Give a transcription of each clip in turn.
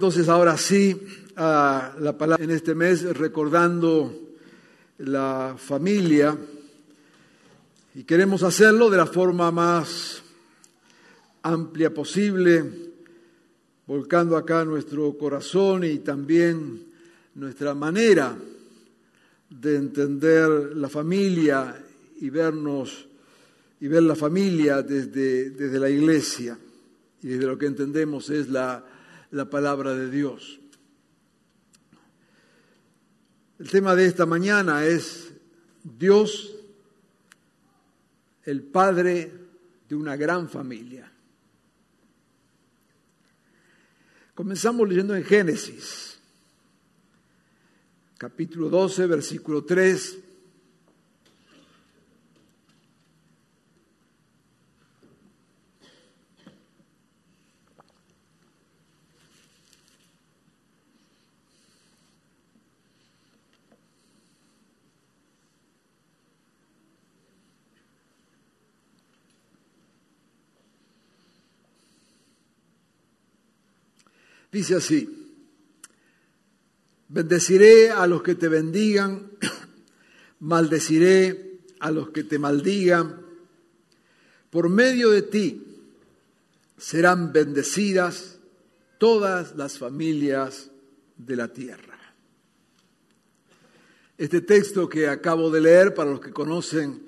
Entonces ahora sí, a la palabra en este mes recordando la familia. Y queremos hacerlo de la forma más amplia posible, volcando acá nuestro corazón y también nuestra manera de entender la familia y vernos y ver la familia desde, desde la iglesia. Y desde lo que entendemos es la, la palabra de Dios. El tema de esta mañana es Dios, el Padre de una gran familia. Comenzamos leyendo en Génesis, capítulo 12, versículo 3. Dice así, bendeciré a los que te bendigan, maldeciré a los que te maldigan. Por medio de ti serán bendecidas todas las familias de la tierra. Este texto que acabo de leer, para los que conocen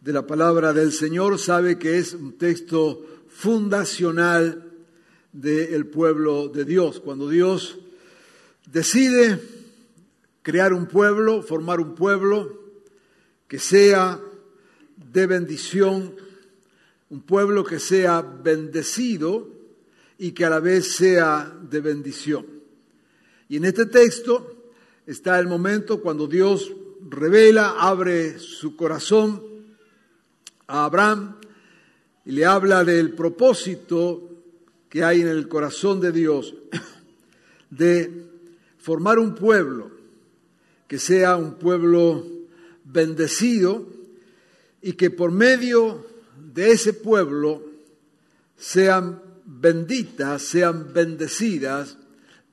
de la palabra del Señor, sabe que es un texto fundacional del pueblo de Dios. Cuando Dios decide crear un pueblo, formar un pueblo que sea de bendición, un pueblo que sea bendecido y que a la vez sea de bendición. Y en este texto está el momento cuando Dios revela, abre su corazón a Abraham y le habla del propósito que hay en el corazón de Dios de formar un pueblo que sea un pueblo bendecido y que por medio de ese pueblo sean benditas, sean bendecidas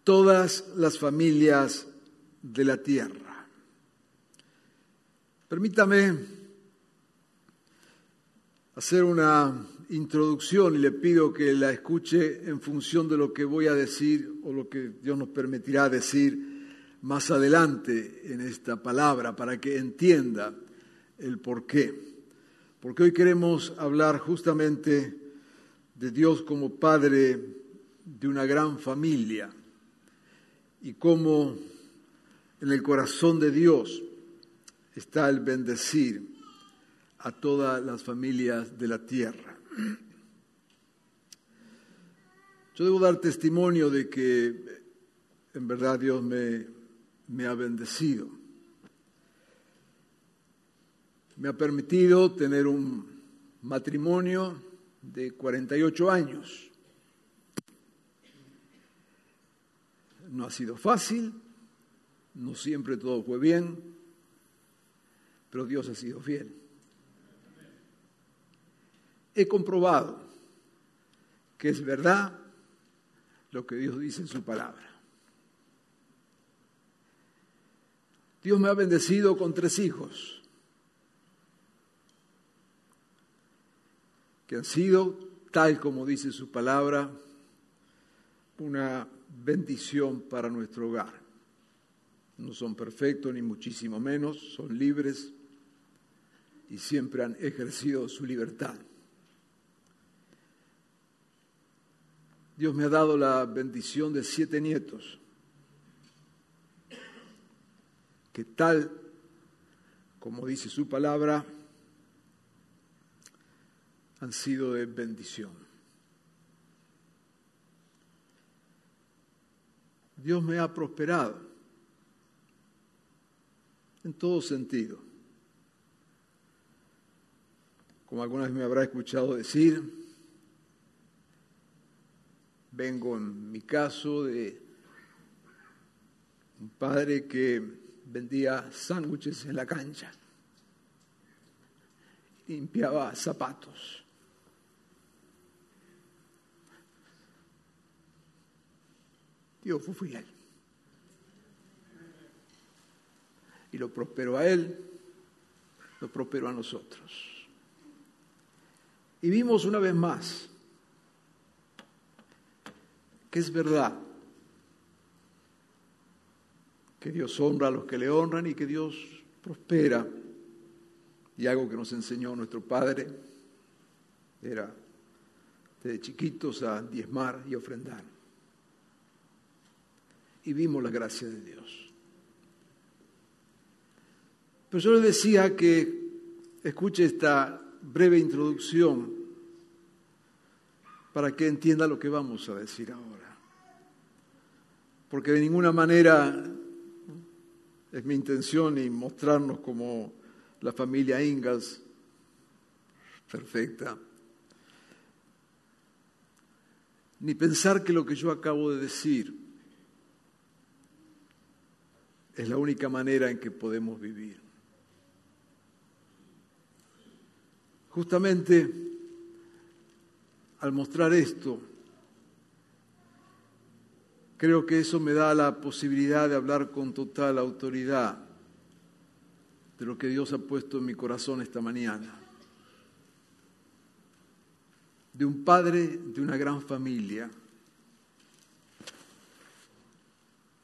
todas las familias de la tierra. Permítame hacer una introducción y le pido que la escuche en función de lo que voy a decir o lo que Dios nos permitirá decir más adelante en esta palabra para que entienda el por qué. Porque hoy queremos hablar justamente de Dios como Padre de una gran familia y cómo en el corazón de Dios está el bendecir a todas las familias de la tierra. Yo debo dar testimonio de que en verdad Dios me, ha bendecido. Me ha permitido tener un matrimonio de 48 años. No ha sido fácil, no siempre todo fue bien, pero Dios ha sido fiel. He comprobado que es verdad lo que Dios dice en su palabra. Dios me ha bendecido con tres hijos que han sido, tal como dice su palabra, una bendición para nuestro hogar. No son perfectos ni muchísimo menos, son libres y siempre han ejercido su libertad. Dios me ha dado la bendición de siete nietos, que tal como dice su palabra, han sido de bendición. Dios me ha prosperado en todo sentido. Como alguna vez me habrá escuchado decir, vengo en mi caso de un padre que vendía sándwiches en la cancha, limpiaba zapatos. Dios fue fiel. Y lo prosperó a él, lo prosperó a nosotros. Y vimos una vez más es verdad que Dios honra a los que le honran y que Dios prospera. Y algo que nos enseñó nuestro Padre era desde chiquitos a diezmar y ofrendar. Y vimos la gracia de Dios. Pero yo le decía que escuche esta breve introducción para que entienda lo que vamos a decir ahora. Porque de ninguna manera es mi intención y mostrarnos como la familia Ingalls perfecta, ni pensar que lo que yo acabo de decir es la única manera en que podemos vivir. Justamente al mostrar esto, creo que eso me da la posibilidad de hablar con total autoridad de lo que Dios ha puesto en mi corazón esta mañana. De un padre de una gran familia.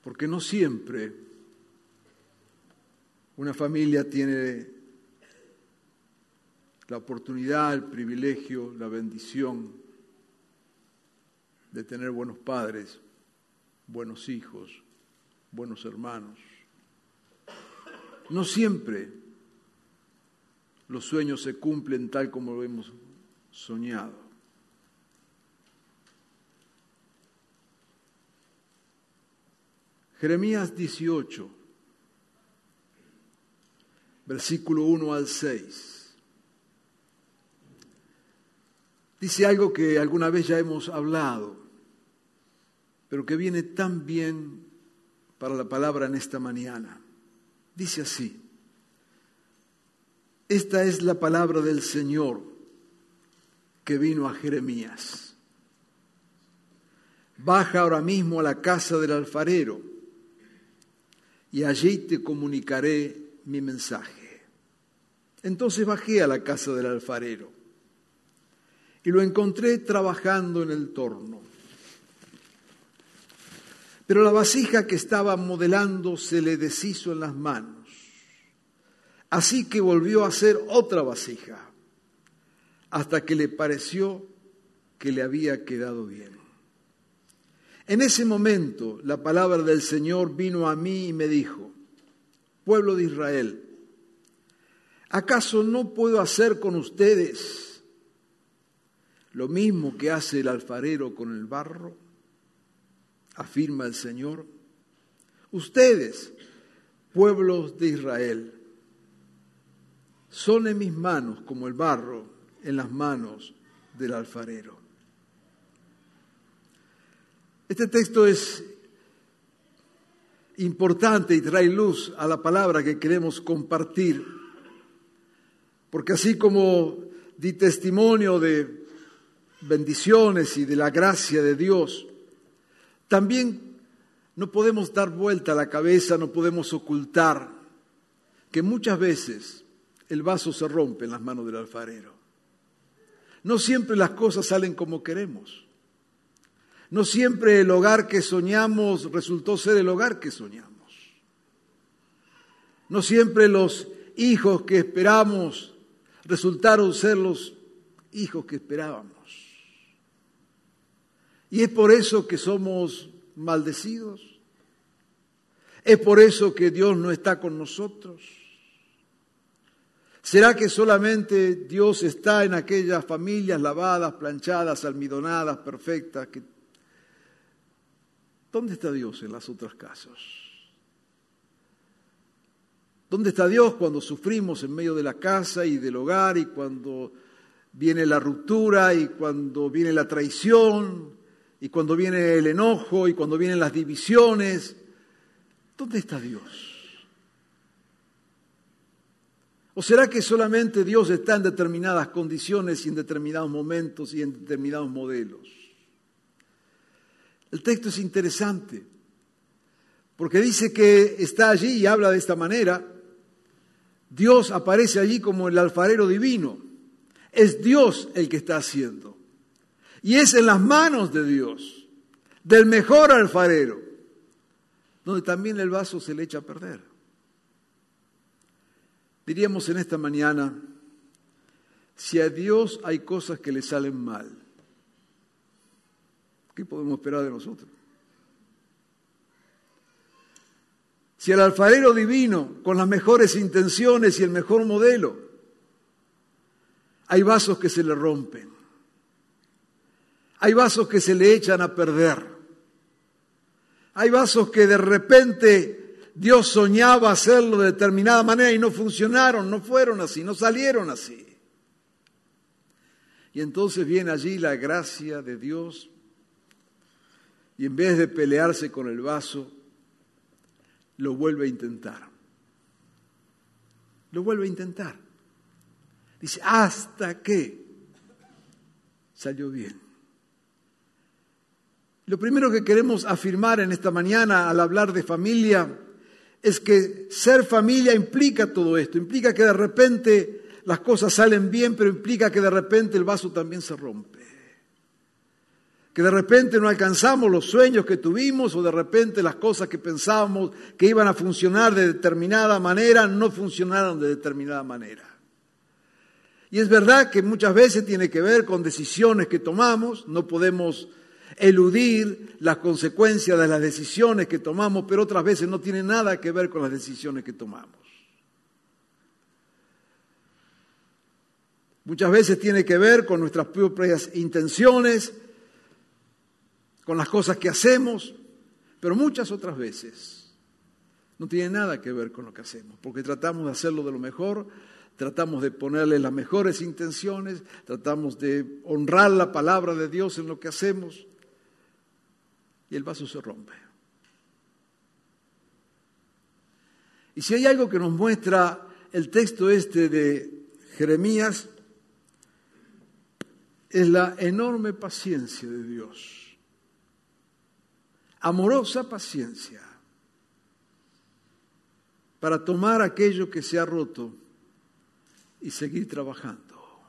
Porque no siempre una familia tiene la oportunidad, el privilegio, la bendición de tener buenos padres, buenos hijos, buenos hermanos. No siempre los sueños se cumplen tal como lo hemos soñado. Jeremías 18, versículo 1 al 6. Dice algo que alguna vez ya hemos hablado, pero que viene tan bien para la palabra en esta mañana. Dice así, esta es la palabra del Señor que vino a Jeremías. Baja ahora mismo a la casa del alfarero y allí te comunicaré mi mensaje. Entonces bajé a la casa del alfarero y lo encontré trabajando en el torno. Pero la vasija que estaba modelando se le deshizo en las manos. Así que volvió a hacer otra vasija, hasta que le pareció que le había quedado bien. En ese momento la palabra del Señor vino a mí y me dijo, pueblo de Israel, ¿acaso no puedo hacer con ustedes lo mismo que hace el alfarero con el barro? Afirma el Señor. Ustedes, pueblos de Israel, son en mis manos como el barro en las manos del alfarero. Este texto es importante y trae luz a la palabra que queremos compartir, porque así como di testimonio de bendiciones y de la gracia de Dios, también no podemos dar vuelta a la cabeza, no podemos ocultar que muchas veces el vaso se rompe en las manos del alfarero. No siempre las cosas salen como queremos. No siempre el hogar que soñamos resultó ser el hogar que soñamos. No siempre los hijos que esperamos resultaron ser los hijos que esperábamos. Y es por eso que somos maldecidos. Es por eso que Dios no está con nosotros. ¿Será que solamente Dios está en aquellas familias lavadas, planchadas, almidonadas, perfectas? Que... ¿Dónde está Dios en las otras casas? ¿Dónde está Dios cuando sufrimos en medio de la casa y del hogar y cuando viene la ruptura y cuando viene la traición y cuando viene el enojo y cuando vienen las divisiones? ¿Dónde está Dios? ¿O será que solamente Dios está en determinadas condiciones y en determinados momentos y en determinados modelos? El texto es interesante, porque dice que está allí y habla de esta manera. Dios aparece allí como el alfarero divino. Es Dios el que está haciendo. Y es en las manos de Dios, del mejor alfarero, donde también el vaso se le echa a perder. Diríamos en esta mañana, si a Dios hay cosas que le salen mal, ¿qué podemos esperar de nosotros? Si el alfarero divino, con las mejores intenciones y el mejor modelo, hay vasos que se le rompen, hay vasos que se le echan a perder, hay vasos que de repente Dios soñaba hacerlo de determinada manera y no funcionaron, no fueron así, no salieron así. Y entonces viene allí la gracia de Dios y en vez de pelearse con el vaso, lo vuelve a intentar. Lo vuelve a intentar. Dice, hasta que salió bien. Lo primero que queremos afirmar en esta mañana al hablar de familia es que ser familia implica todo esto, implica que de repente las cosas salen bien, pero implica que de repente el vaso también se rompe. Que de repente no alcanzamos los sueños que tuvimos o de repente las cosas que pensábamos que iban a funcionar de determinada manera no funcionaron de determinada manera. Y es verdad que muchas veces tiene que ver con decisiones que tomamos, no podemos eludir las consecuencias de las decisiones que tomamos, pero otras veces no tiene nada que ver con las decisiones que tomamos. Muchas veces tiene que ver con nuestras propias intenciones, con las cosas que hacemos, pero muchas otras veces no tiene nada que ver con lo que hacemos, porque tratamos de hacerlo de lo mejor, tratamos de ponerle las mejores intenciones, tratamos de honrar la palabra de Dios en lo que hacemos, y el vaso se rompe. Y si hay algo que nos muestra el texto este de Jeremías, es la enorme paciencia de Dios. Amorosa paciencia para tomar aquello que se ha roto y seguir trabajando.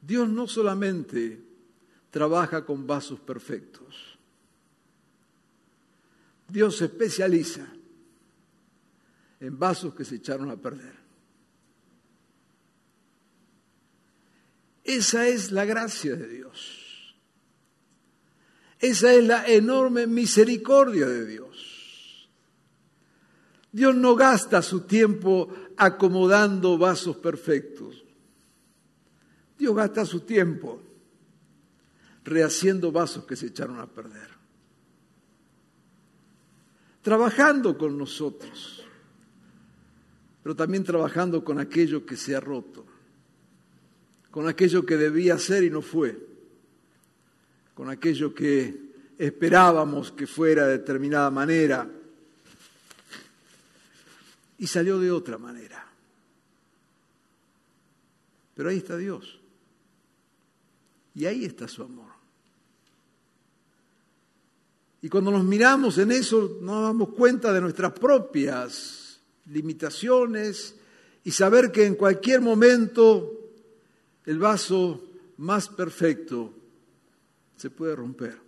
Dios no solamente trabaja con vasos perfectos. Dios se especializa en vasos que se echaron a perder. Esa es la gracia de Dios. Esa es la enorme misericordia de Dios. Dios no gasta su tiempo acomodando vasos perfectos. Dios gasta su tiempo rehaciendo vasos que se echaron a perder. Trabajando con nosotros, pero también trabajando con aquello que se ha roto, con aquello que debía ser y no fue, con aquello que esperábamos que fuera de determinada manera y salió de otra manera. Pero ahí está Dios. Y ahí está su amor. Y cuando nos miramos en eso, nos damos cuenta de nuestras propias limitaciones y saber que en cualquier momento el vaso más perfecto se puede romper.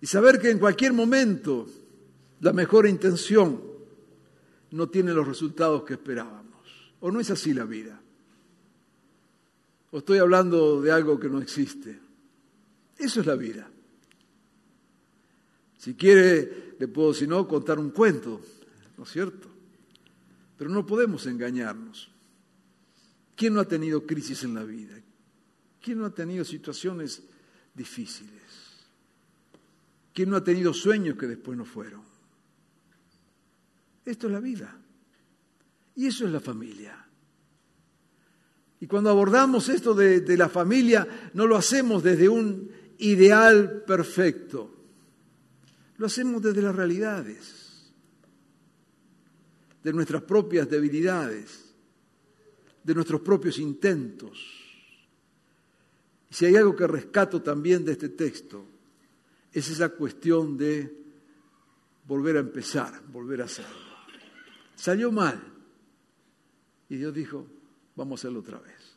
Y saber que en cualquier momento la mejor intención no tiene los resultados que esperábamos. ¿O no es así la vida? ¿O estoy hablando de algo que no existe? Eso es la vida. Si quiere, le puedo, si no, contar un cuento, ¿no es cierto? Pero no podemos engañarnos. ¿Quién no ha tenido crisis en la vida? ¿Quién no ha tenido situaciones difíciles? ¿Quién no ha tenido sueños que después no fueron? Esto es la vida. Y eso es la familia. Y cuando abordamos esto de, de, la familia, no lo hacemos desde un ideal perfecto. Lo hacemos desde las realidades, de nuestras propias debilidades, de nuestros propios intentos. Y si hay algo que rescato también de este texto, es esa cuestión de volver a empezar, volver a hacerlo. Salió mal. Y Dios dijo, vamos a hacerlo otra vez.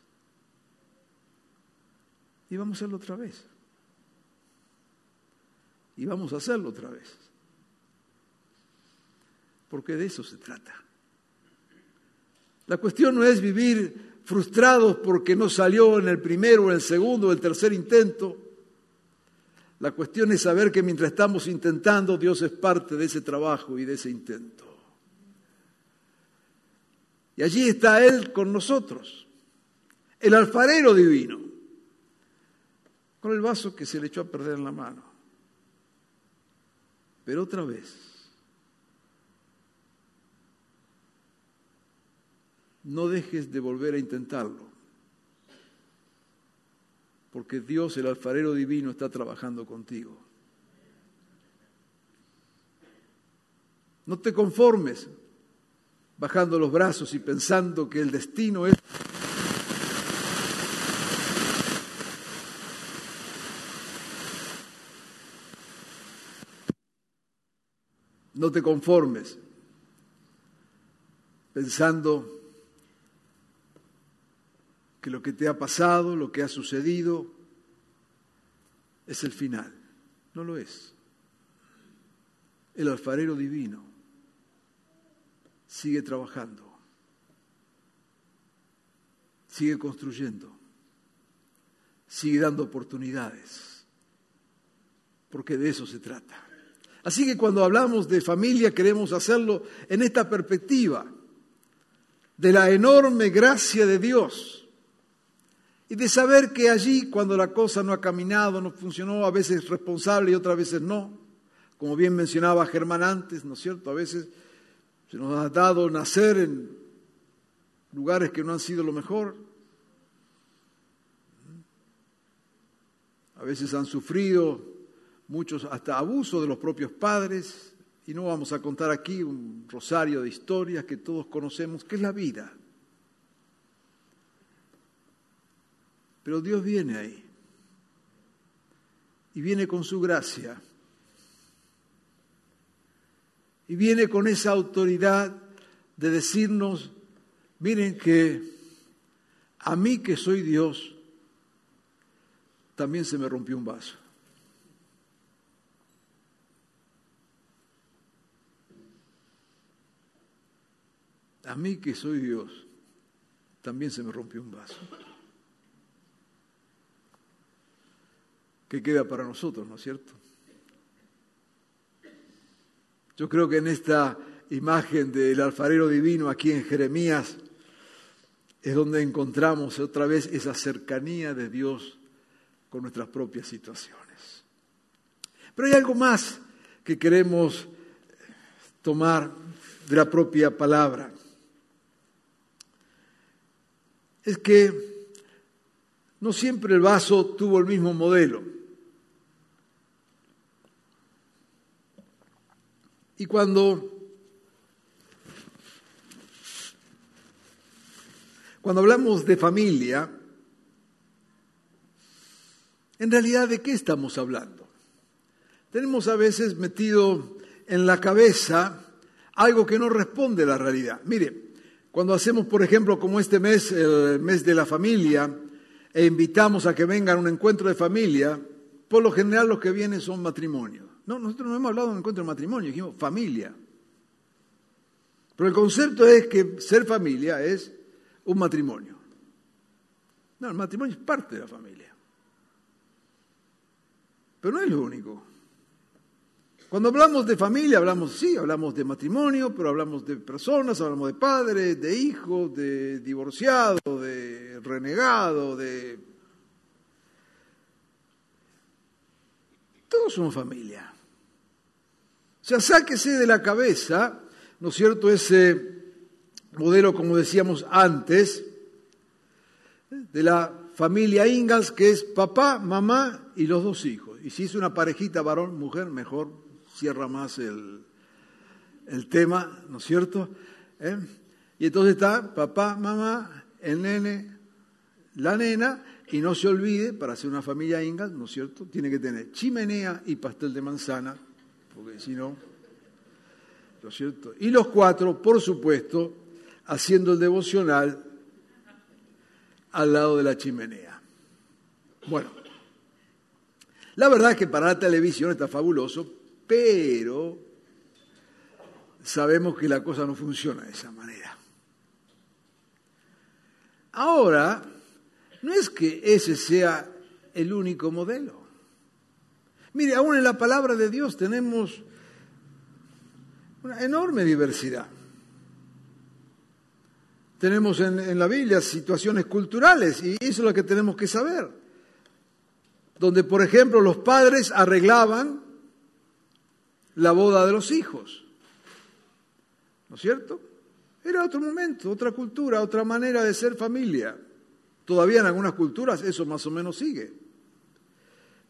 Y vamos a hacerlo otra vez. Y vamos a hacerlo otra vez. Porque de eso se trata. La cuestión no es vivir frustrados porque no salió en el primero, en el segundo, o el tercer intento. La cuestión es saber que mientras estamos intentando, Dios es parte de ese trabajo y de ese intento. Y allí está Él con nosotros, el alfarero divino, con el vaso que se le echó a perder en la mano. Pero otra vez, no dejes de volver a intentarlo, porque Dios, el alfarero divino, está trabajando contigo. No te conformes bajando los brazos y pensando que el destino es... No te conformes pensando que lo que te ha pasado, lo que ha sucedido, es el final. No lo es. El alfarero divino sigue trabajando, sigue construyendo, sigue dando oportunidades, porque de eso se trata. Así que cuando hablamos de familia queremos hacerlo en esta perspectiva de la enorme gracia de Dios y de saber que allí cuando la cosa no ha caminado, no funcionó, a veces responsable y otras veces no, como bien mencionaba Germán antes, ¿no es cierto? A veces se nos ha dado nacer en lugares que no han sido lo mejor. A veces han sufrido muchos hasta abuso de los propios padres. Y no vamos a contar aquí un rosario de historias que todos conocemos, que es la vida. Pero Dios viene ahí. Y viene con su gracia y viene con esa autoridad de decirnos, miren que a mí que soy Dios, también se me rompió un vaso. A mí que soy Dios, también se me rompió un vaso. ¿Qué queda para nosotros, no es cierto? Yo creo que en esta imagen del alfarero divino aquí en Jeremías es donde encontramos otra vez esa cercanía de Dios con nuestras propias situaciones. Pero hay algo más que queremos tomar de la propia palabra. Es que no siempre el vaso tuvo el mismo modelo. Y cuando, cuando hablamos de familia, en realidad de qué estamos hablando? Tenemos a veces metido en la cabeza algo que no responde a la realidad. Mire, cuando hacemos, por ejemplo, como este mes, el mes de la familia, e invitamos a que vengan a un encuentro de familia, por lo general los que vienen son matrimonios. No, nosotros no hemos hablado de un encuentro de matrimonio, dijimos familia. Pero el concepto es que ser familia es un matrimonio. No, el matrimonio es parte de la familia. Pero no es lo único. Cuando hablamos de familia, hablamos, sí, hablamos de matrimonio, pero hablamos de personas, hablamos de padres, de hijos, de divorciado, de renegado, de... Todos somos familia. O sea, sáquese de la cabeza, ¿no es cierto?, ese modelo, como decíamos antes, de la familia Ingalls, que es papá, mamá y los dos hijos. Y si es una parejita varón-mujer, mejor cierra más el, el tema, ¿no es cierto? ¿Eh? Y entonces está papá, mamá, el nene, la nena, y no se olvide, para hacer una familia Ingalls, ¿no es cierto? Tiene que tener chimenea y pastel de manzana, porque si no, ¿no es cierto? Y los cuatro, por supuesto, haciendo el devocional al lado de la chimenea. Bueno, la verdad es que para la televisión está fabuloso, pero sabemos que la cosa no funciona de esa manera. Ahora, no es que ese sea el único modelo. Mire, aún en la palabra de Dios tenemos una enorme diversidad. Tenemos en, la Biblia situaciones culturales y eso es lo que tenemos que saber. Donde, por ejemplo, los padres arreglaban la boda de los hijos. ¿No es cierto? Era otro momento, otra cultura, otra manera de ser familia. Todavía en algunas culturas eso más o menos sigue.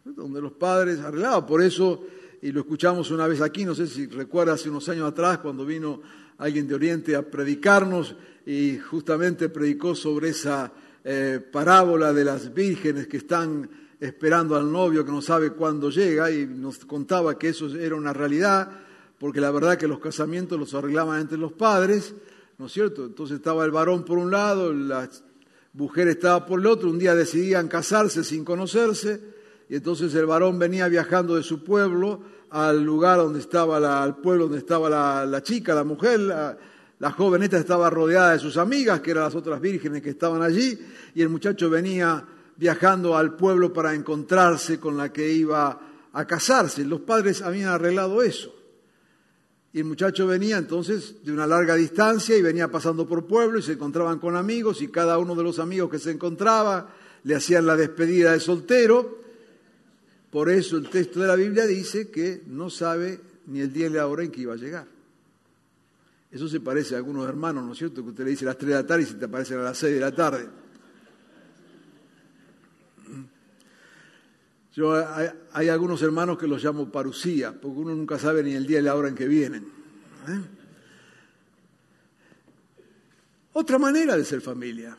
Donde los padres arreglaban. Por eso, y lo escuchamos una vez aquí, no sé si recuerda hace unos años atrás, cuando vino alguien de Oriente a predicarnos y justamente predicó sobre esa eh, parábola de las vírgenes que están esperando al novio que no sabe cuándo llega y nos contaba que eso era una realidad, porque la verdad que los casamientos los arreglaban entre los padres, ¿no es cierto? Entonces estaba el varón por un lado, la mujer estaba por el otro, un día decidían casarse sin conocerse, y entonces el varón venía viajando de su pueblo al lugar donde estaba la, al pueblo donde estaba la, la chica, la mujer, la, joven esta estaba rodeada de sus amigas, que eran las otras vírgenes que estaban allí, y el muchacho venía viajando al pueblo para encontrarse con la que iba a casarse. Los padres habían arreglado eso. Y el muchacho venía entonces de una larga distancia y venía pasando por pueblo y se encontraban con amigos y cada uno de los amigos que se encontraba le hacían la despedida de soltero. Por eso el texto de la Biblia dice que no sabe ni el día ni la hora en que iba a llegar. Eso se parece a algunos hermanos, ¿no es cierto? Que usted le dice a las 3 de la tarde y se te aparecen a las 6 de la tarde. Yo, hay, algunos hermanos que los llamo parucía, porque uno nunca sabe ni el día y la hora en que vienen. ¿eh? Otra manera de ser familia.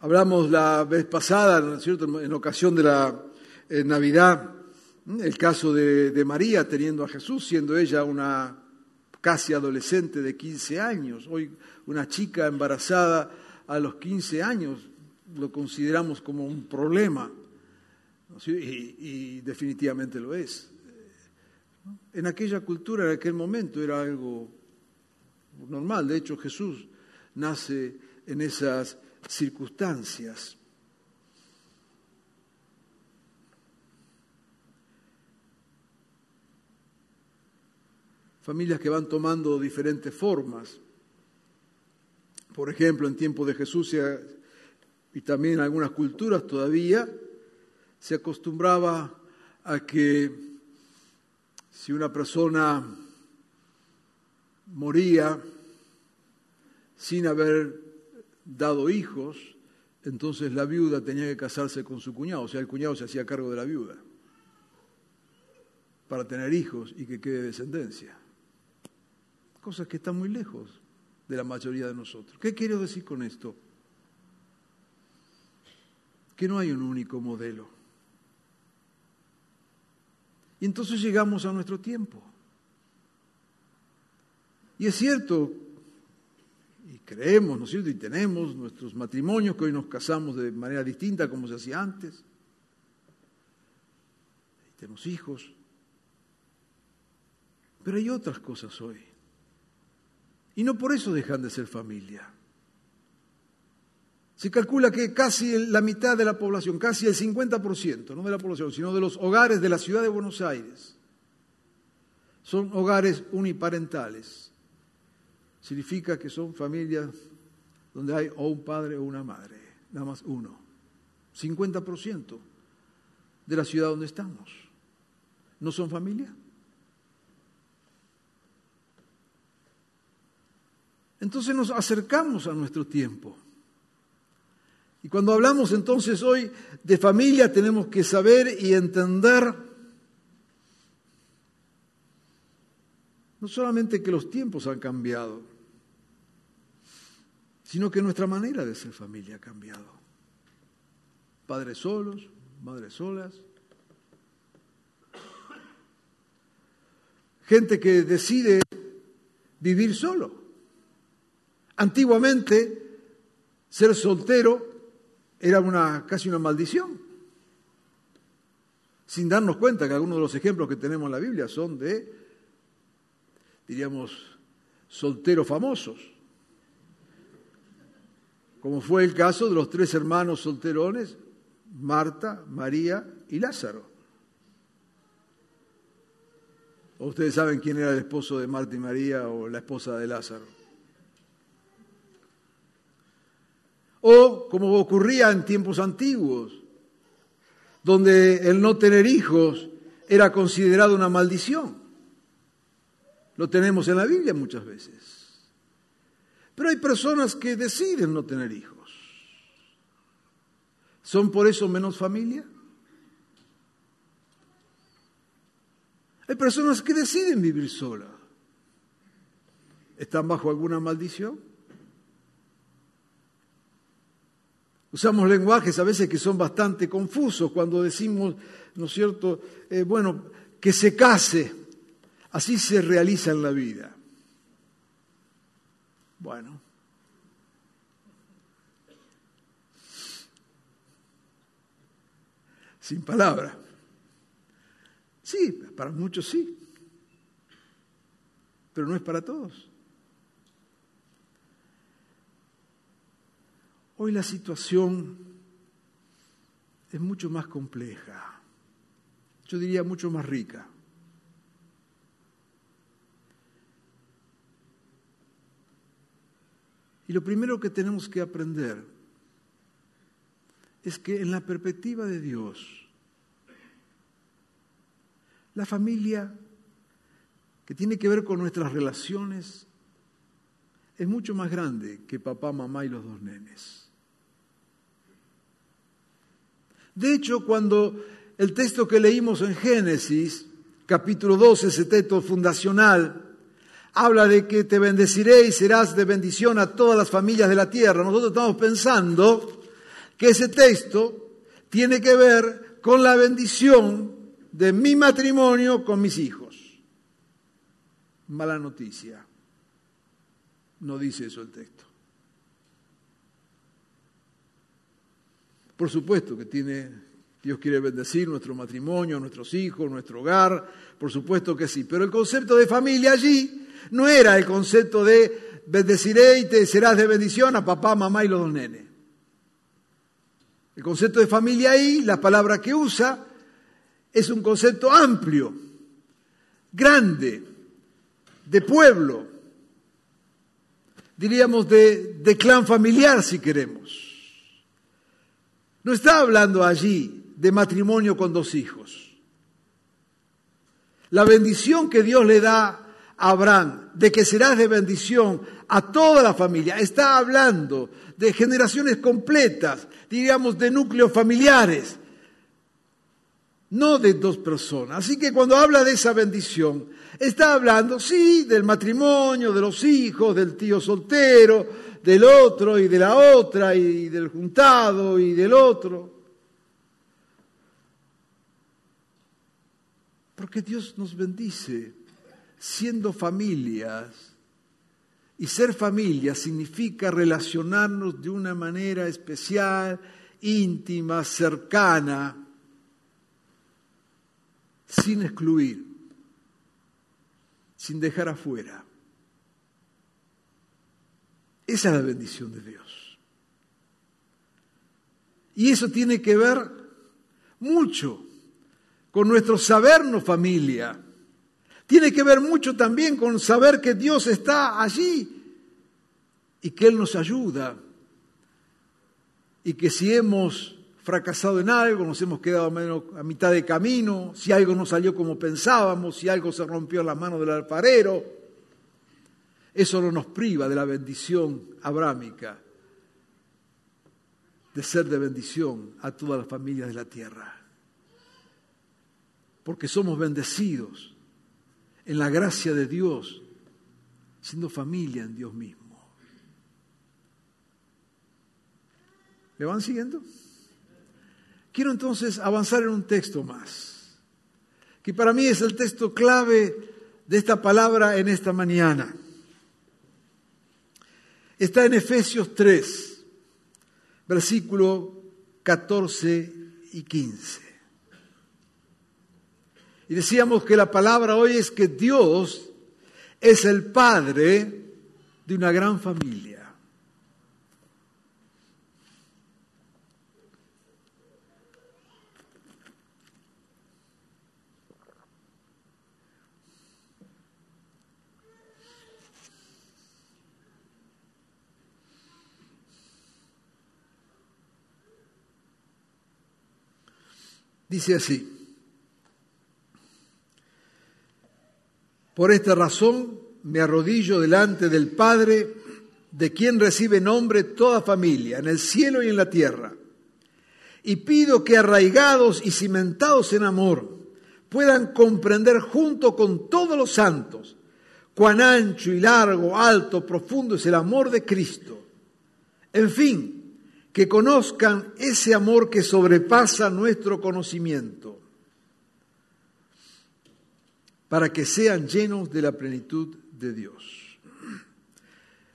Hablamos la vez pasada, ¿no es cierto?, en ocasión de la eh, Navidad, el caso de, de María teniendo a Jesús, siendo ella una casi adolescente de 15 años. Hoy una chica embarazada a los 15 años lo consideramos como un problema, y, definitivamente lo es. En aquella cultura, en aquel momento, era algo normal. De hecho, Jesús nace en esas circunstancias. Familias que van tomando diferentes formas. Por ejemplo, en tiempo de Jesús y también en algunas culturas todavía se acostumbraba a que si una persona moría sin haber dado hijos, entonces la viuda tenía que casarse con su cuñado, o sea, el cuñado se hacía cargo de la viuda para tener hijos y que quede descendencia. Cosas que están muy lejos de la mayoría de nosotros. ¿Qué quiero decir con esto? Que no hay un único modelo. Y entonces llegamos a nuestro tiempo. Y es cierto, y creemos, ¿no es cierto? Y tenemos nuestros matrimonios que hoy nos casamos de manera distinta como se hacía antes. Y tenemos hijos. Pero hay otras cosas hoy. Y no por eso dejan de ser familia. Se calcula que casi la mitad de la población, casi el 50%, no de la población, sino de los hogares de la ciudad de Buenos Aires, son hogares uniparentales. Significa que son familias donde hay o un padre o una madre, nada más uno. 50% de la ciudad donde estamos. ¿No son familia? Entonces nos acercamos a nuestro tiempo. Y cuando hablamos entonces hoy de familia tenemos que saber y entender no solamente que los tiempos han cambiado, sino que nuestra manera de ser familia ha cambiado. Padres solos, madres solas, gente que decide vivir solo. Antiguamente, ser soltero era una, casi una maldición, sin darnos cuenta que algunos de los ejemplos que tenemos en la Biblia son de, diríamos, solteros famosos, como fue el caso de los tres hermanos solterones, Marta, María y Lázaro. ¿O ustedes saben quién era el esposo de Marta y María o la esposa de Lázaro? O como ocurría en tiempos antiguos, donde el no tener hijos era considerado una maldición. Lo tenemos en la Biblia muchas veces. Pero hay personas que deciden no tener hijos. ¿Son por eso menos familia? Hay personas que deciden vivir sola. ¿Están bajo alguna maldición? Usamos lenguajes a veces que son bastante confusos cuando decimos, ¿no es cierto?, eh, bueno, que se case, así se realiza en la vida. Bueno. Sin palabra. Sí, para muchos sí, pero no es para todos. Hoy la situación es mucho más compleja, yo diría mucho más rica. Y lo primero que tenemos que aprender es que en la perspectiva de Dios, la familia que tiene que ver con nuestras relaciones es mucho más grande que papá, mamá y los dos nenes. De hecho, cuando el texto que leímos en Génesis, capítulo 12, ese texto fundacional, habla de que te bendeciré y serás de bendición a todas las familias de la tierra, nosotros estamos pensando que ese texto tiene que ver con la bendición de mi matrimonio con mis hijos. Mala noticia. No dice eso el texto. Por supuesto que tiene, Dios quiere bendecir nuestro matrimonio, nuestros hijos, nuestro hogar, por supuesto que sí. Pero el concepto de familia allí no era el concepto de bendeciré y te serás de bendición a papá, mamá y los dos nenes. El concepto de familia ahí, la palabra que usa, es un concepto amplio, grande, de pueblo, diríamos de, de clan familiar si queremos. No está hablando allí de matrimonio con dos hijos. La bendición que Dios le da a Abraham, de que serás de bendición a toda la familia, está hablando de generaciones completas, diríamos de núcleos familiares, no de dos personas. Así que cuando habla de esa bendición, está hablando, sí, del matrimonio, de los hijos, del tío soltero, del otro y de la otra y del juntado y del otro. Porque Dios nos bendice siendo familias. Y ser familia significa relacionarnos de una manera especial, íntima, cercana, sin excluir, sin dejar afuera. Esa es la bendición de Dios. Y eso tiene que ver mucho con nuestro sabernos familia. Tiene que ver mucho también con saber que Dios está allí y que Él nos ayuda. Y que si hemos fracasado en algo, nos hemos quedado menos a mitad de camino, si algo no salió como pensábamos, si algo se rompió en las manos del alfarero, eso no nos priva de la bendición abrámica, de ser de bendición a todas las familias de la tierra. Porque somos bendecidos en la gracia de Dios, siendo familia en Dios mismo. ¿Me van siguiendo? Quiero entonces avanzar en un texto más, que para mí es el texto clave de esta palabra en esta mañana. Está en Efesios 3, versículo 14 y 15. Y decíamos que la palabra hoy es que Dios es el Padre de una gran familia. Dice así, por esta razón me arrodillo delante del Padre, de quien recibe nombre toda familia, en el cielo y en la tierra, y pido que arraigados y cimentados en amor, puedan comprender junto con todos los santos cuán ancho y largo, alto, profundo es el amor de Cristo. En fin, que conozcan ese amor que sobrepasa nuestro conocimiento, para que sean llenos de la plenitud de Dios.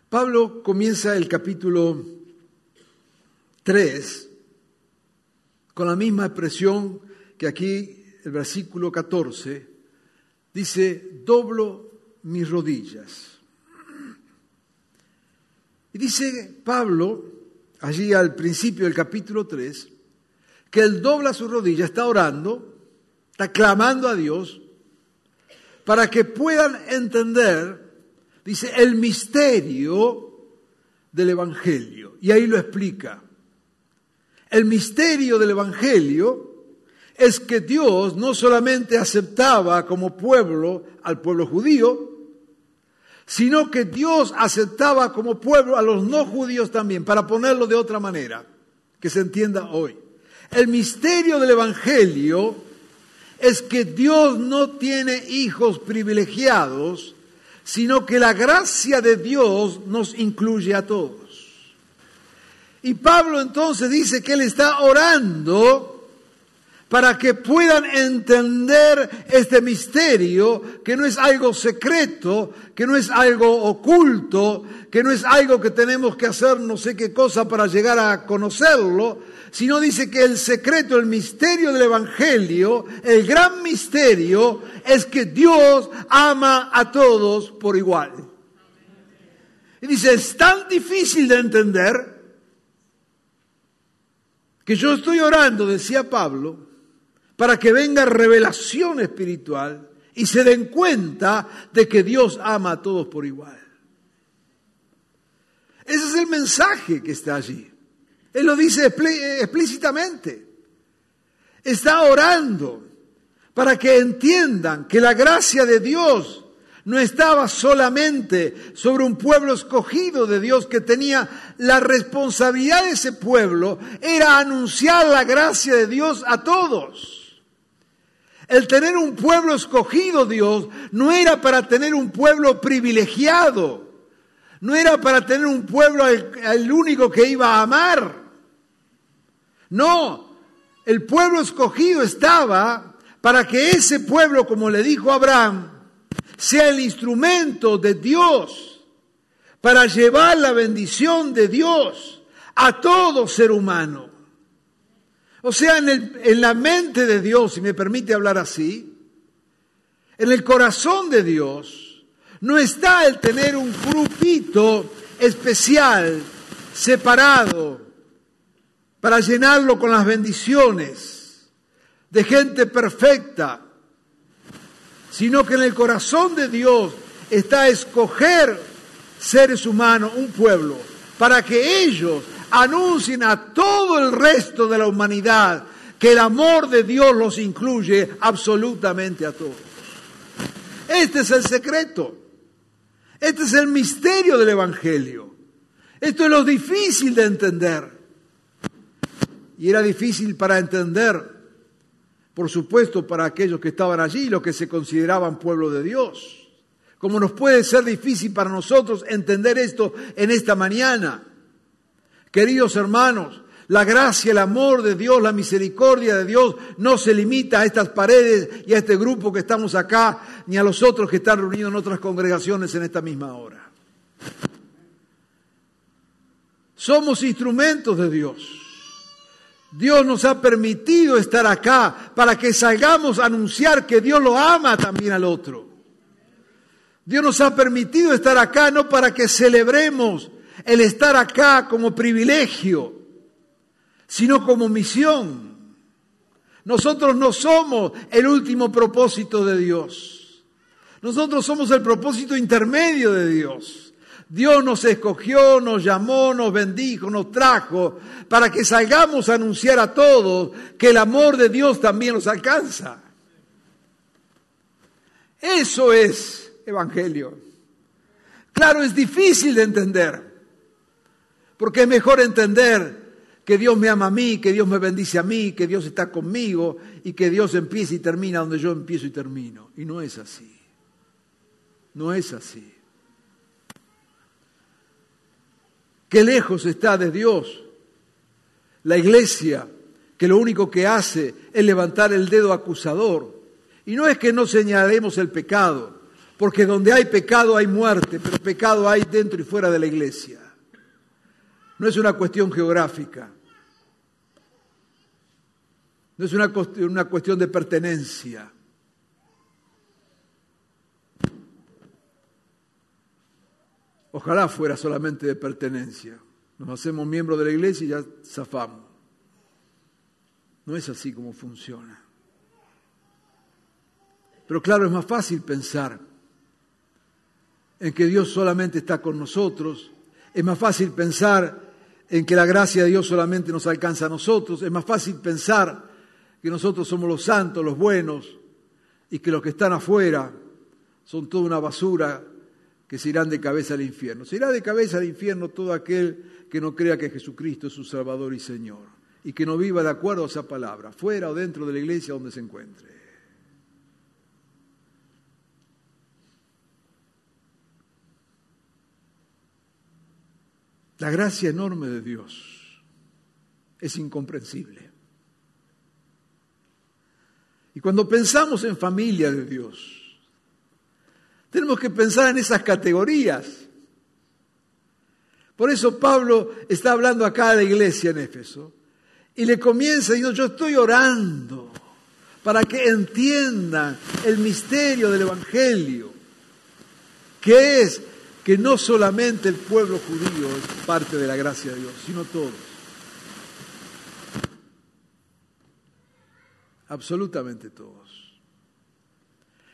Pablo comienza el capítulo 3 con la misma expresión que aquí el versículo 14 dice, doblo mis rodillas. Y dice Pablo, allí al principio del capítulo 3, que él dobla su rodilla, está orando, está clamando a Dios, para que puedan entender, dice, el misterio del Evangelio. Y ahí lo explica. El misterio del Evangelio es que Dios no solamente aceptaba como pueblo al pueblo judío, sino que Dios aceptaba como pueblo a los no judíos también, para ponerlo de otra manera, que se entienda hoy. El misterio del Evangelio es que Dios no tiene hijos privilegiados, sino que la gracia de Dios nos incluye a todos. Y Pablo entonces dice que él está orando para que puedan entender este misterio, que no es algo secreto, que no es algo oculto, que no es algo que tenemos que hacer no sé qué cosa para llegar a conocerlo, sino dice que el secreto, el misterio del Evangelio, el gran misterio, es que Dios ama a todos por igual. Y dice, es tan difícil de entender que yo estoy orando, decía Pablo, para que venga revelación espiritual y se den cuenta de que Dios ama a todos por igual. Ese es el mensaje que está allí. Él lo dice explícitamente. Está orando para que entiendan que la gracia de Dios no estaba solamente sobre un pueblo escogido de Dios que tenía la responsabilidad de ese pueblo, era anunciar la gracia de Dios a todos. El tener un pueblo escogido, Dios, no era para tener un pueblo privilegiado, no era para tener un pueblo el único que iba a amar. No, el pueblo escogido estaba para que ese pueblo, como le dijo Abraham, sea el instrumento de Dios para llevar la bendición de Dios a todo ser humano. O sea, en, el, en la mente de Dios, si me permite hablar así, en el corazón de Dios, no está el tener un grupito especial, separado, para llenarlo con las bendiciones de gente perfecta, sino que en el corazón de Dios está escoger seres humanos, un pueblo, para que ellos anuncien a todo el resto de la humanidad que el amor de Dios los incluye absolutamente a todos. Este es el secreto. Este es el misterio del Evangelio. Esto es lo difícil de entender. Y era difícil para entender, por supuesto, para aquellos que estaban allí, los que se consideraban pueblo de Dios. Como nos puede ser difícil para nosotros entender esto en esta mañana. Queridos hermanos, la gracia, el amor de Dios, la misericordia de Dios no se limita a estas paredes y a este grupo que estamos acá, ni a los otros que están reunidos en otras congregaciones en esta misma hora. Somos instrumentos de Dios. Dios nos ha permitido estar acá para que salgamos a anunciar que Dios lo ama también al otro. Dios nos ha permitido estar acá no para que celebremos el estar acá como privilegio, sino como misión. Nosotros no somos el último propósito de Dios. Nosotros somos el propósito intermedio de Dios. Dios nos escogió, nos llamó, nos bendijo, nos trajo para que salgamos a anunciar a todos que el amor de Dios también nos alcanza. Eso es evangelio. Claro, es difícil de entender, porque es mejor entender que Dios me ama a mí, que Dios me bendice a mí, que Dios está conmigo y que Dios empieza y termina donde yo empiezo y termino. Y no es así. No es así. Qué lejos está de Dios la iglesia que lo único que hace es levantar el dedo acusador. Y no es que no señalemos el pecado, porque donde hay pecado hay muerte, pero pecado hay dentro y fuera de la iglesia. No es una cuestión geográfica, no es una, una cuestión de pertenencia. Ojalá fuera solamente de pertenencia. Nos hacemos miembros de la iglesia y ya zafamos. No es así como funciona. Pero claro, es más fácil pensar en que Dios solamente está con nosotros. Es más fácil pensar en que la gracia de Dios solamente nos alcanza a nosotros. Es más fácil pensar que nosotros somos los santos, los buenos, y que los que están afuera son toda una basura que se irán de cabeza al infierno. Se irá de cabeza al infierno todo aquel que no crea que Jesucristo es su Salvador y Señor y que no viva de acuerdo a esa palabra, fuera o dentro de la iglesia donde se encuentre. La gracia enorme de Dios es incomprensible. Y cuando pensamos en familia de Dios, tenemos que pensar en esas categorías. Por eso Pablo está hablando acá a la iglesia en Éfeso y le comienza diciendo, yo estoy orando para que entiendan el misterio del Evangelio, que es que no solamente el pueblo judío es parte de la gracia de Dios, sino todos. Absolutamente todos.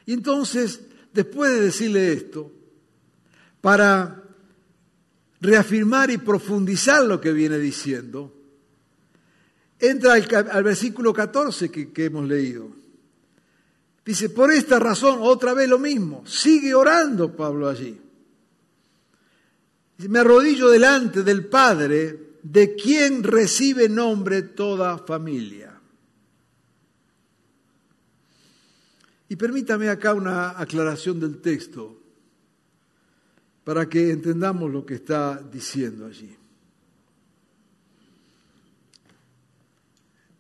Y entonces después de decirle esto, para reafirmar y profundizar lo que viene diciendo, entra al, versículo 14 que, que hemos leído. Dice, por esta razón, otra vez lo mismo, sigue orando Pablo allí. Me arrodillo delante del Padre, de quien recibe nombre toda familia Y permítame acá una aclaración del texto para que entendamos lo que está diciendo allí.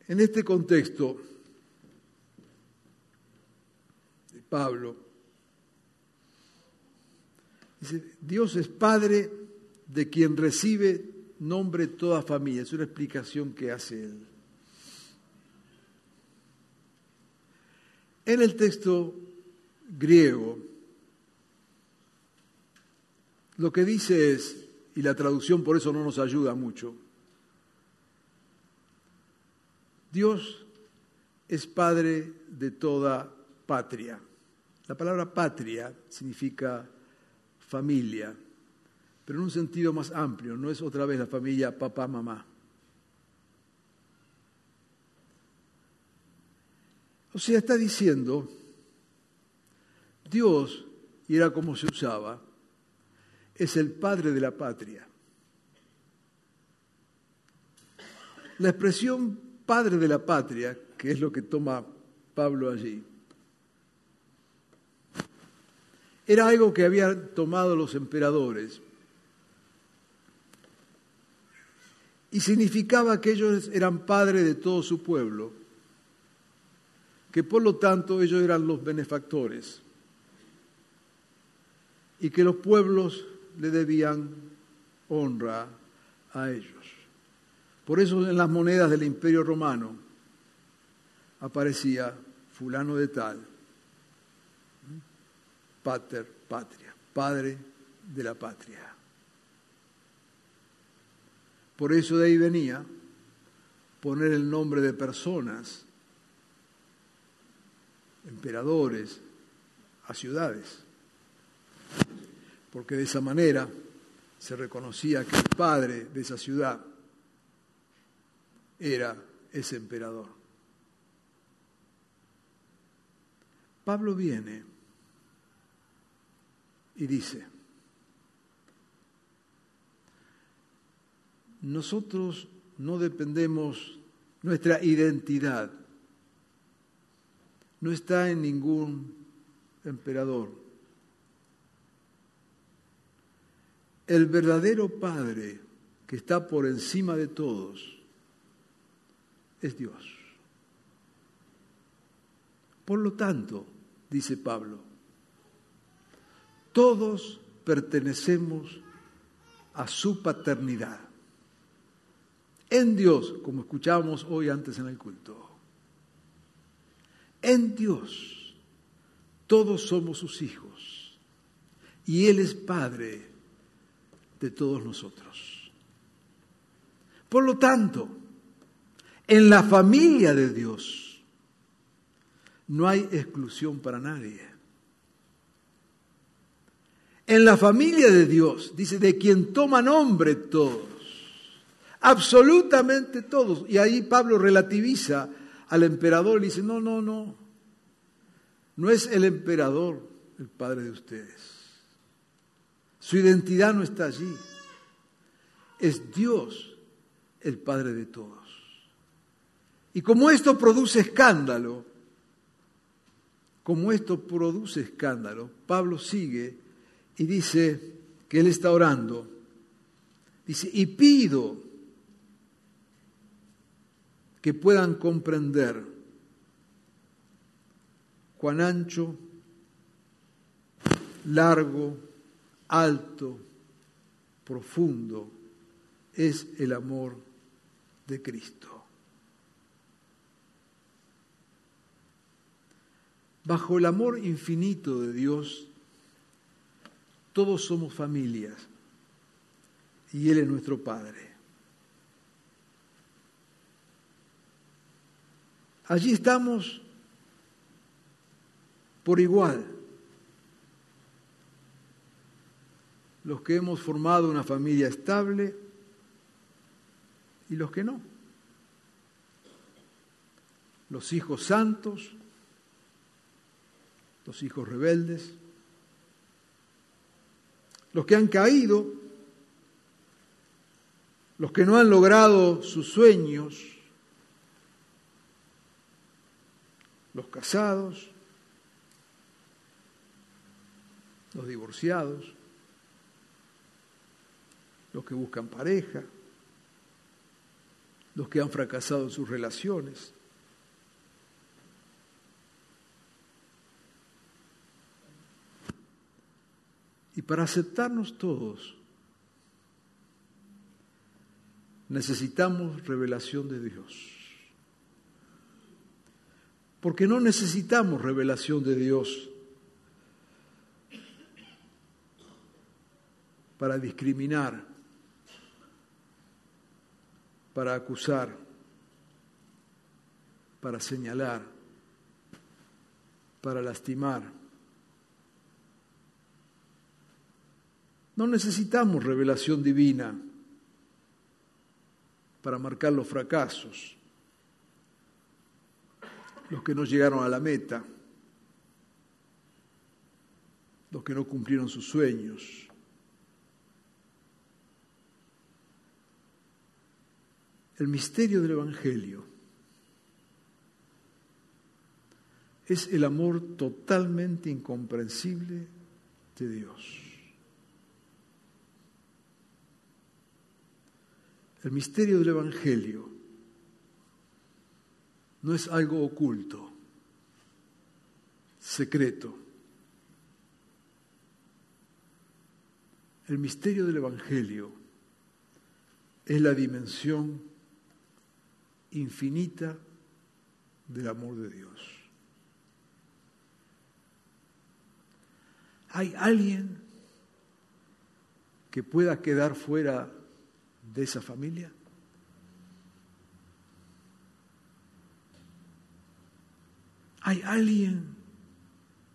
En este contexto Pablo, dice, Dios es Padre de quien recibe nombre toda familia. Es una explicación que hace él. En el texto griego, lo que dice es, y la traducción por eso no nos ayuda mucho, Dios es Padre de toda patria. La palabra patria significa familia, pero en un sentido más amplio, no es otra vez la familia papá-mamá. O sea, está diciendo, Dios, y era como se usaba, es el padre de la patria. La expresión padre de la patria, que es lo que toma Pablo allí, era algo que habían tomado los emperadores y significaba que ellos eran padres de todo su pueblo, que por lo tanto ellos eran los benefactores y que los pueblos le debían honra a ellos. Por eso en las monedas del imperio romano aparecía fulano de tal, pater, patria, padre de la patria. Por eso de ahí venía poner el nombre de personas, emperadores, a ciudades, porque de esa manera se reconocía que el padre de esa ciudad era ese emperador. Pablo viene y dice, nosotros no dependemos, nuestra identidad no está en ningún emperador. El verdadero Padre que está por encima de todos es Dios. Por lo tanto, dice Pablo, todos pertenecemos a su paternidad. En Dios, como escuchábamos hoy antes en el culto. En Dios, todos somos sus hijos. Y Él es Padre de todos nosotros. Por lo tanto, en la familia de Dios no hay exclusión para nadie. En la familia de Dios, dice, de quien toma nombre todos, absolutamente todos. Y ahí Pablo relativiza al emperador y dice, no, no, no, no es el emperador el padre de ustedes. Su identidad no está allí. Es Dios el padre de todos. Y como esto produce escándalo, como esto produce escándalo, Pablo sigue y dice que él está orando. Dice, y pido que puedan comprender cuán ancho, largo, alto, profundo es el amor de Cristo. Bajo el amor infinito de Dios, todos somos familias y Él es nuestro Padre. Allí estamos por igual. Los que hemos formado una familia estable y los que no. Los hijos santos los hijos rebeldes, los que han caído, los que no han logrado sus sueños, los casados, los divorciados, los que buscan pareja, los que han fracasado en sus relaciones. Y para aceptarnos todos, necesitamos revelación de Dios. Porque no necesitamos revelación de Dios para discriminar, para acusar, para señalar, para lastimar. No necesitamos revelación divina para marcar los fracasos, los que no llegaron a la meta, los que no cumplieron sus sueños. El misterio del Evangelio es el amor totalmente incomprensible de Dios. El misterio del Evangelio no es algo oculto, secreto. El misterio del Evangelio es la dimensión infinita del amor de Dios. ¿Hay alguien que pueda quedar fuera de esa familia? ¿Hay alguien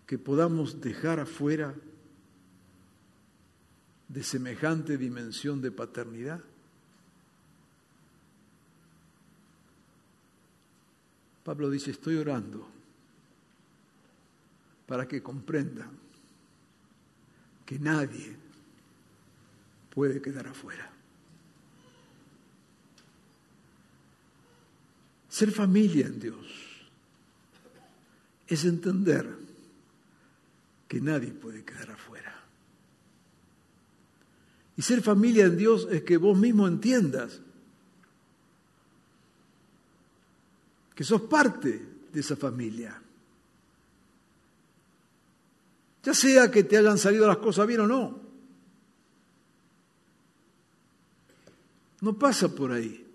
que podamos dejar afuera de semejante dimensión de paternidad? Pablo dice, estoy orando para que comprendan que nadie puede quedar afuera. Ser familia en Dios es entender que nadie puede quedar afuera. Y ser familia en Dios es que vos mismo entiendas que sos parte de esa familia. Ya sea que te hayan salido las cosas bien o no. No pasa por ahí.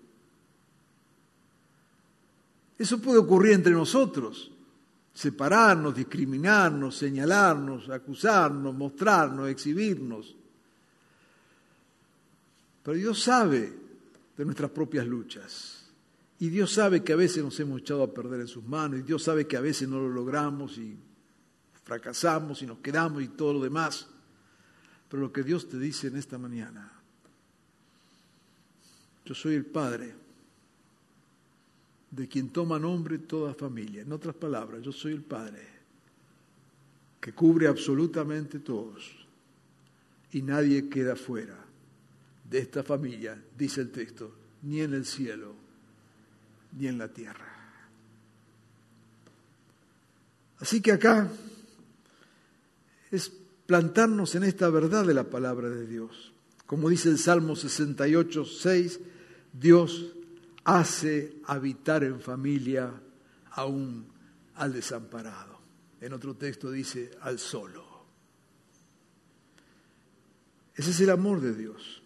Eso puede ocurrir entre nosotros, separarnos, discriminarnos, señalarnos, acusarnos, mostrarnos, exhibirnos. Pero Dios sabe de nuestras propias luchas. Y Dios sabe que a veces nos hemos echado a perder en sus manos, y Dios sabe que a veces no lo logramos y fracasamos y nos quedamos y todo lo demás. Pero lo que Dios te dice en esta mañana, yo soy el Padre de quien toma nombre toda familia. En otras palabras, yo soy el Padre que cubre absolutamente todos y nadie queda fuera de esta familia, dice el texto, ni en el cielo ni en la tierra. Así que acá es plantarnos en esta verdad de la palabra de Dios. Como dice el Salmo 68, 6, Dios hace habitar en familia aún al desamparado. En otro texto dice al solo. Ese es el amor de Dios.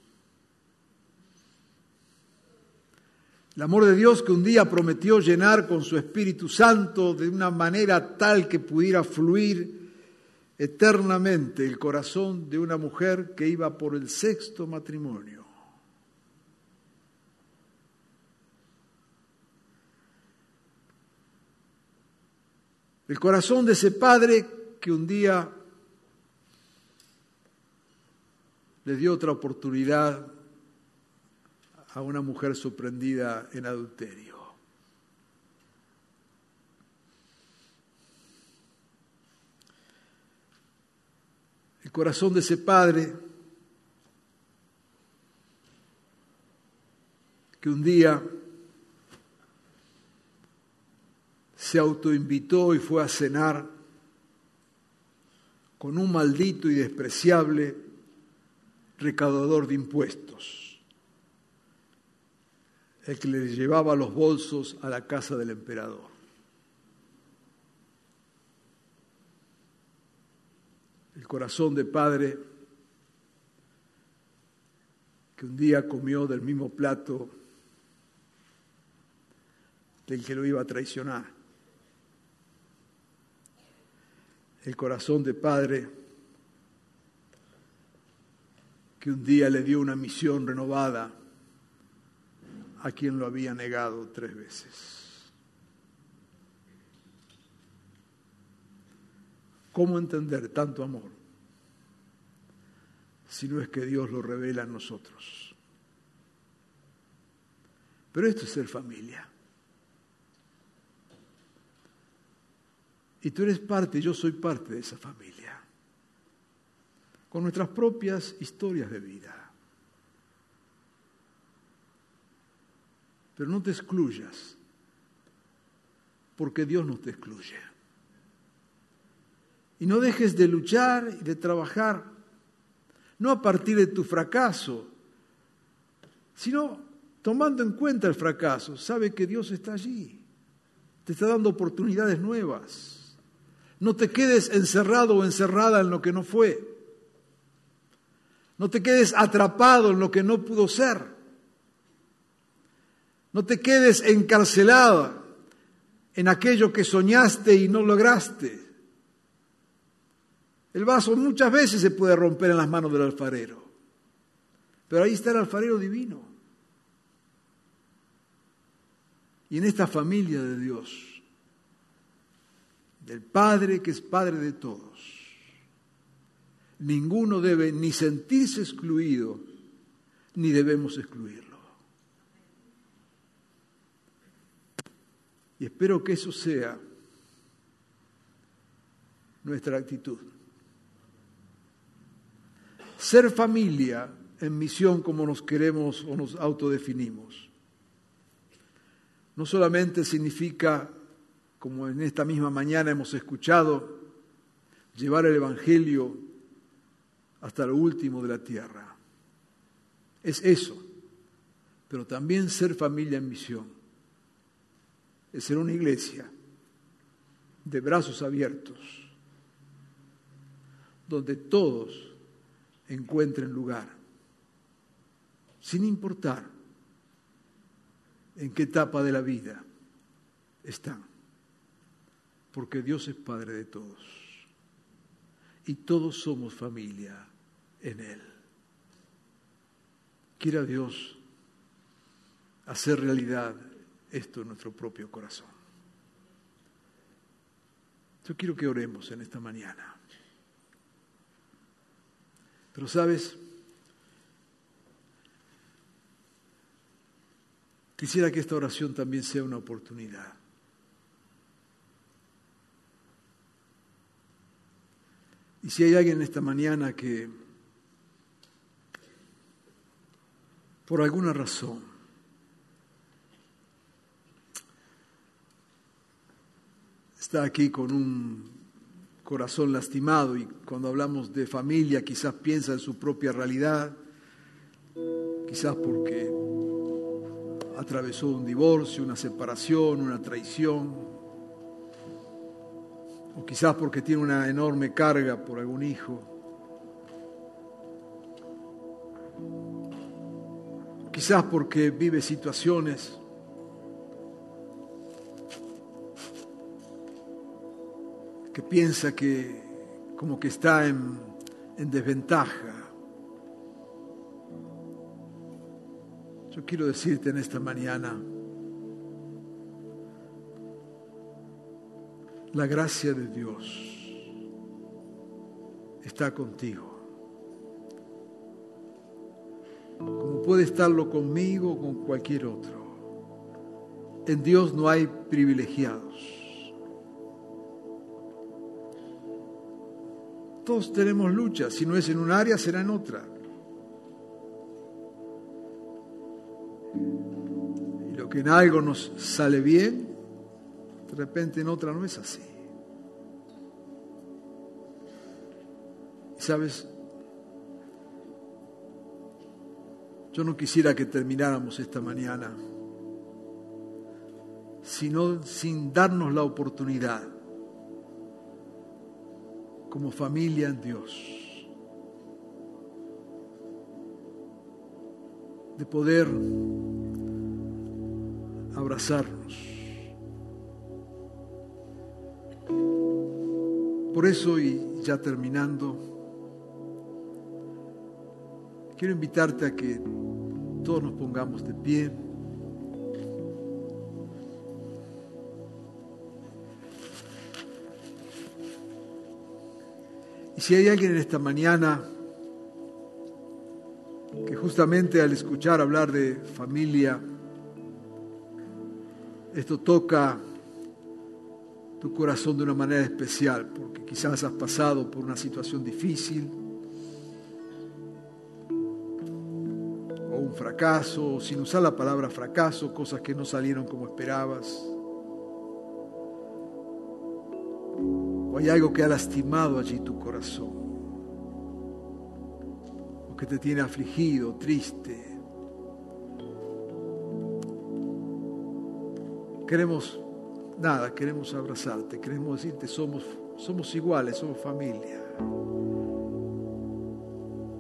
El amor de Dios que un día prometió llenar con su Espíritu Santo de una manera tal que pudiera fluir eternamente el corazón de una mujer que iba por el sexto matrimonio. El corazón de ese padre que un día le dio otra oportunidad a una mujer sorprendida en adulterio. El corazón de ese padre que un día se autoinvitó y fue a cenar con un maldito y despreciable recaudador de impuestos el que le llevaba los bolsos a la casa del emperador. El corazón de padre que un día comió del mismo plato del que lo iba a traicionar. el corazón de padre que un día le dio una misión renovada a quien lo había negado tres veces. ¿Cómo entender tanto amor si no es que Dios lo revela a nosotros? Pero esto es ser familia. Y tú eres parte, yo soy parte de esa familia, con nuestras propias historias de vida. Pero no te excluyas, porque Dios no te excluye. Y no dejes de luchar y de trabajar, no a partir de tu fracaso, sino tomando en cuenta el fracaso. Sabe que Dios está allí, te está dando oportunidades nuevas. No te quedes encerrado o encerrada en lo que no fue. No te quedes atrapado en lo que no pudo ser. No te quedes encarcelada en aquello que soñaste y no lograste. El vaso muchas veces se puede romper en las manos del alfarero, pero ahí está el alfarero divino. Y en esta familia de Dios, del Padre que es Padre de todos. Ninguno debe ni sentirse excluido, ni debemos excluirlo. Y espero que eso sea nuestra actitud. Ser familia en misión como nos queremos o nos autodefinimos, no solamente significa como en esta misma mañana hemos escuchado, llevar el Evangelio hasta lo último de la tierra. Es eso, pero también ser familia en misión, es ser una iglesia de brazos abiertos, donde todos encuentren lugar, sin importar en qué etapa de la vida están porque Dios es Padre de todos y todos somos familia en Él. Quiera Dios hacer realidad esto en nuestro propio corazón. Yo quiero que oremos en esta mañana. Pero sabes, quisiera que esta oración también sea una oportunidad Y si hay alguien esta mañana que por alguna razón está aquí con un corazón lastimado y cuando hablamos de familia quizás piensa en su propia realidad, quizás porque atravesó un divorcio, una separación, una traición, o quizás porque tiene una enorme carga por algún hijo, quizás porque vive situaciones que piensa que como que está en, en desventaja. Yo quiero decirte en esta mañana, La gracia de Dios está contigo. Como puede estarlo conmigo o con cualquier otro. En Dios no hay privilegiados. Todos tenemos lucha. Si no es en un área, será en otra. Y lo que en algo nos sale bien, de repente en otra no es así. ¿Sabes? Yo no quisiera que termináramos esta mañana sino sin darnos la oportunidad como familia en Dios de poder abrazarnos Por eso, y ya terminando, quiero invitarte a que todos nos pongamos de pie. si hay alguien en esta mañana que justamente al escuchar hablar de familia, esto toca tu corazón de una manera especial, porque quizás has pasado por una situación difícil o un fracaso, sin usar la palabra fracaso, cosas que no salieron como esperabas. O hay algo que ha lastimado allí tu corazón, o que te tiene afligido, triste. Queremos, nada, queremos abrazarte, queremos decirte, somos, somos iguales, somos familia.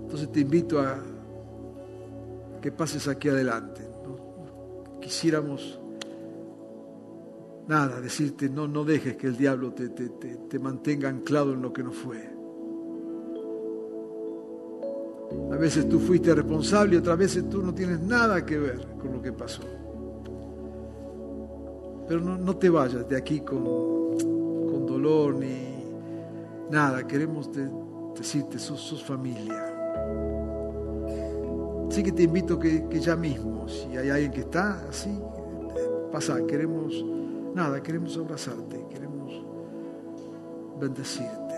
Entonces te invito a que pases aquí adelante. ¿no? Quisiéramos nada, decirte, no, no dejes que el diablo te, te, te, te mantenga anclado en lo que no fue. A veces tú fuiste responsable y otras veces tú no tienes nada que ver con lo que pasó. Pero no, no te vayas de aquí con, con dolor ni nada. Queremos de- decirte, sos, sos familia. Así que te invito que, que ya mismo, si hay alguien que está así, pasa, queremos, nada, queremos abrazarte, queremos bendecirte.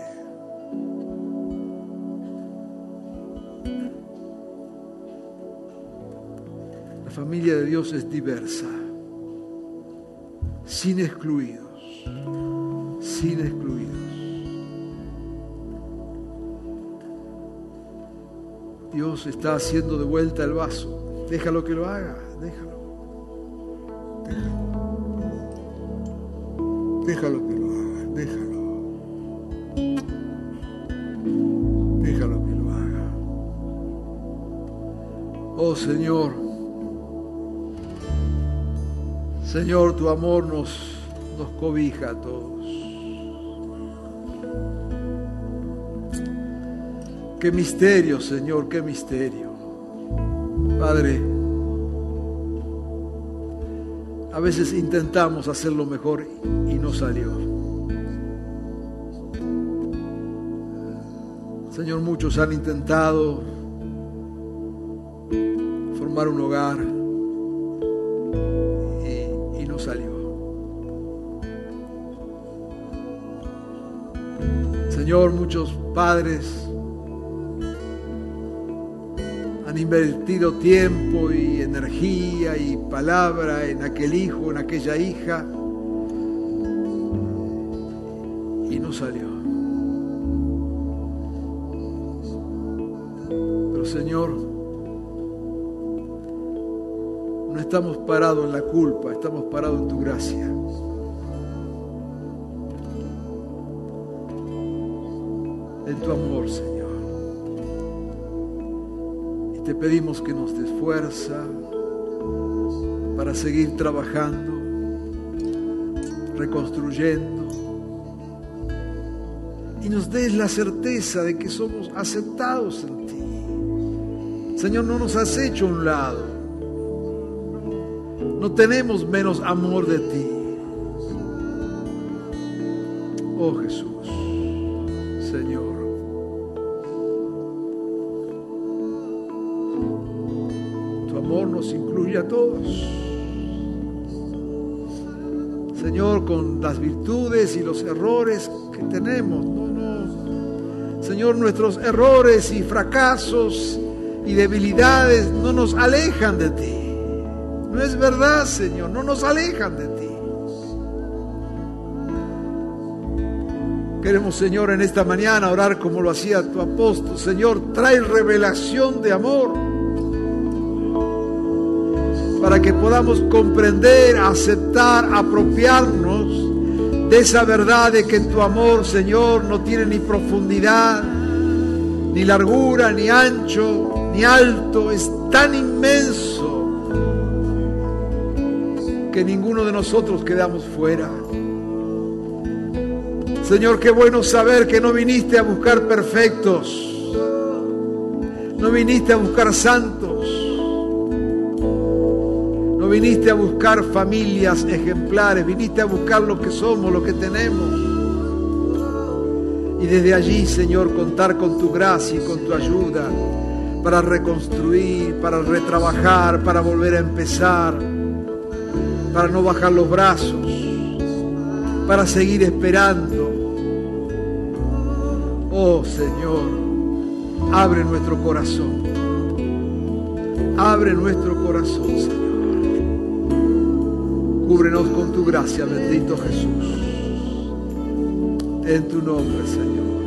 La familia de Dios es diversa, sin excluidos, sin excluidos. Dios está haciendo de vuelta el vaso. Déjalo que lo haga, déjalo. Déjalo, Déjalo que lo haga, déjalo. Déjalo que lo haga. Oh Señor, Señor, tu amor nos, nos cobija a todos. Qué misterio, Señor, qué misterio. Padre, a veces intentamos hacerlo mejor y no salió. Señor, muchos han intentado formar un hogar Señor, muchos padres han invertido tiempo y energía y palabra en aquel hijo, en aquella hija, y no salió. Pero Señor, no estamos parados en la culpa, estamos parados en tu gracia. Tu amor, Señor. Y te pedimos que nos des fuerza para seguir trabajando, reconstruyendo. Y nos des la certeza de que somos aceptados en ti. Señor, no nos has hecho un lado. No tenemos menos amor de ti. Oh Jesús, Señor. Nos incluye a todos. Señor, con las virtudes y los errores que tenemos. Señor, nuestros errores y fracasos y debilidades no nos alejan de ti. No es verdad, Señor, no nos alejan de ti. Queremos, Señor, en esta mañana orar como lo hacía tu apóstol. Señor, trae revelación de amor para que podamos comprender, aceptar, apropiarnos de esa verdad de que tu amor, Señor, no tiene ni profundidad, ni largura, ni ancho, ni alto, es tan inmenso que ninguno de nosotros quedamos fuera. Señor, qué bueno saber que no viniste a buscar perfectos, no viniste a buscar santos, viniste a buscar familias ejemplares, viniste a buscar lo que somos, lo que tenemos. Y desde allí, Señor, contar con tu gracia y con tu ayuda para reconstruir, para retrabajar, para volver a empezar, para no bajar los brazos, para seguir esperando. Oh Señor, abre nuestro corazón. Abre nuestro corazón, Señor. Cúbrenos con tu gracia, bendito Jesús. En tu nombre, Señor.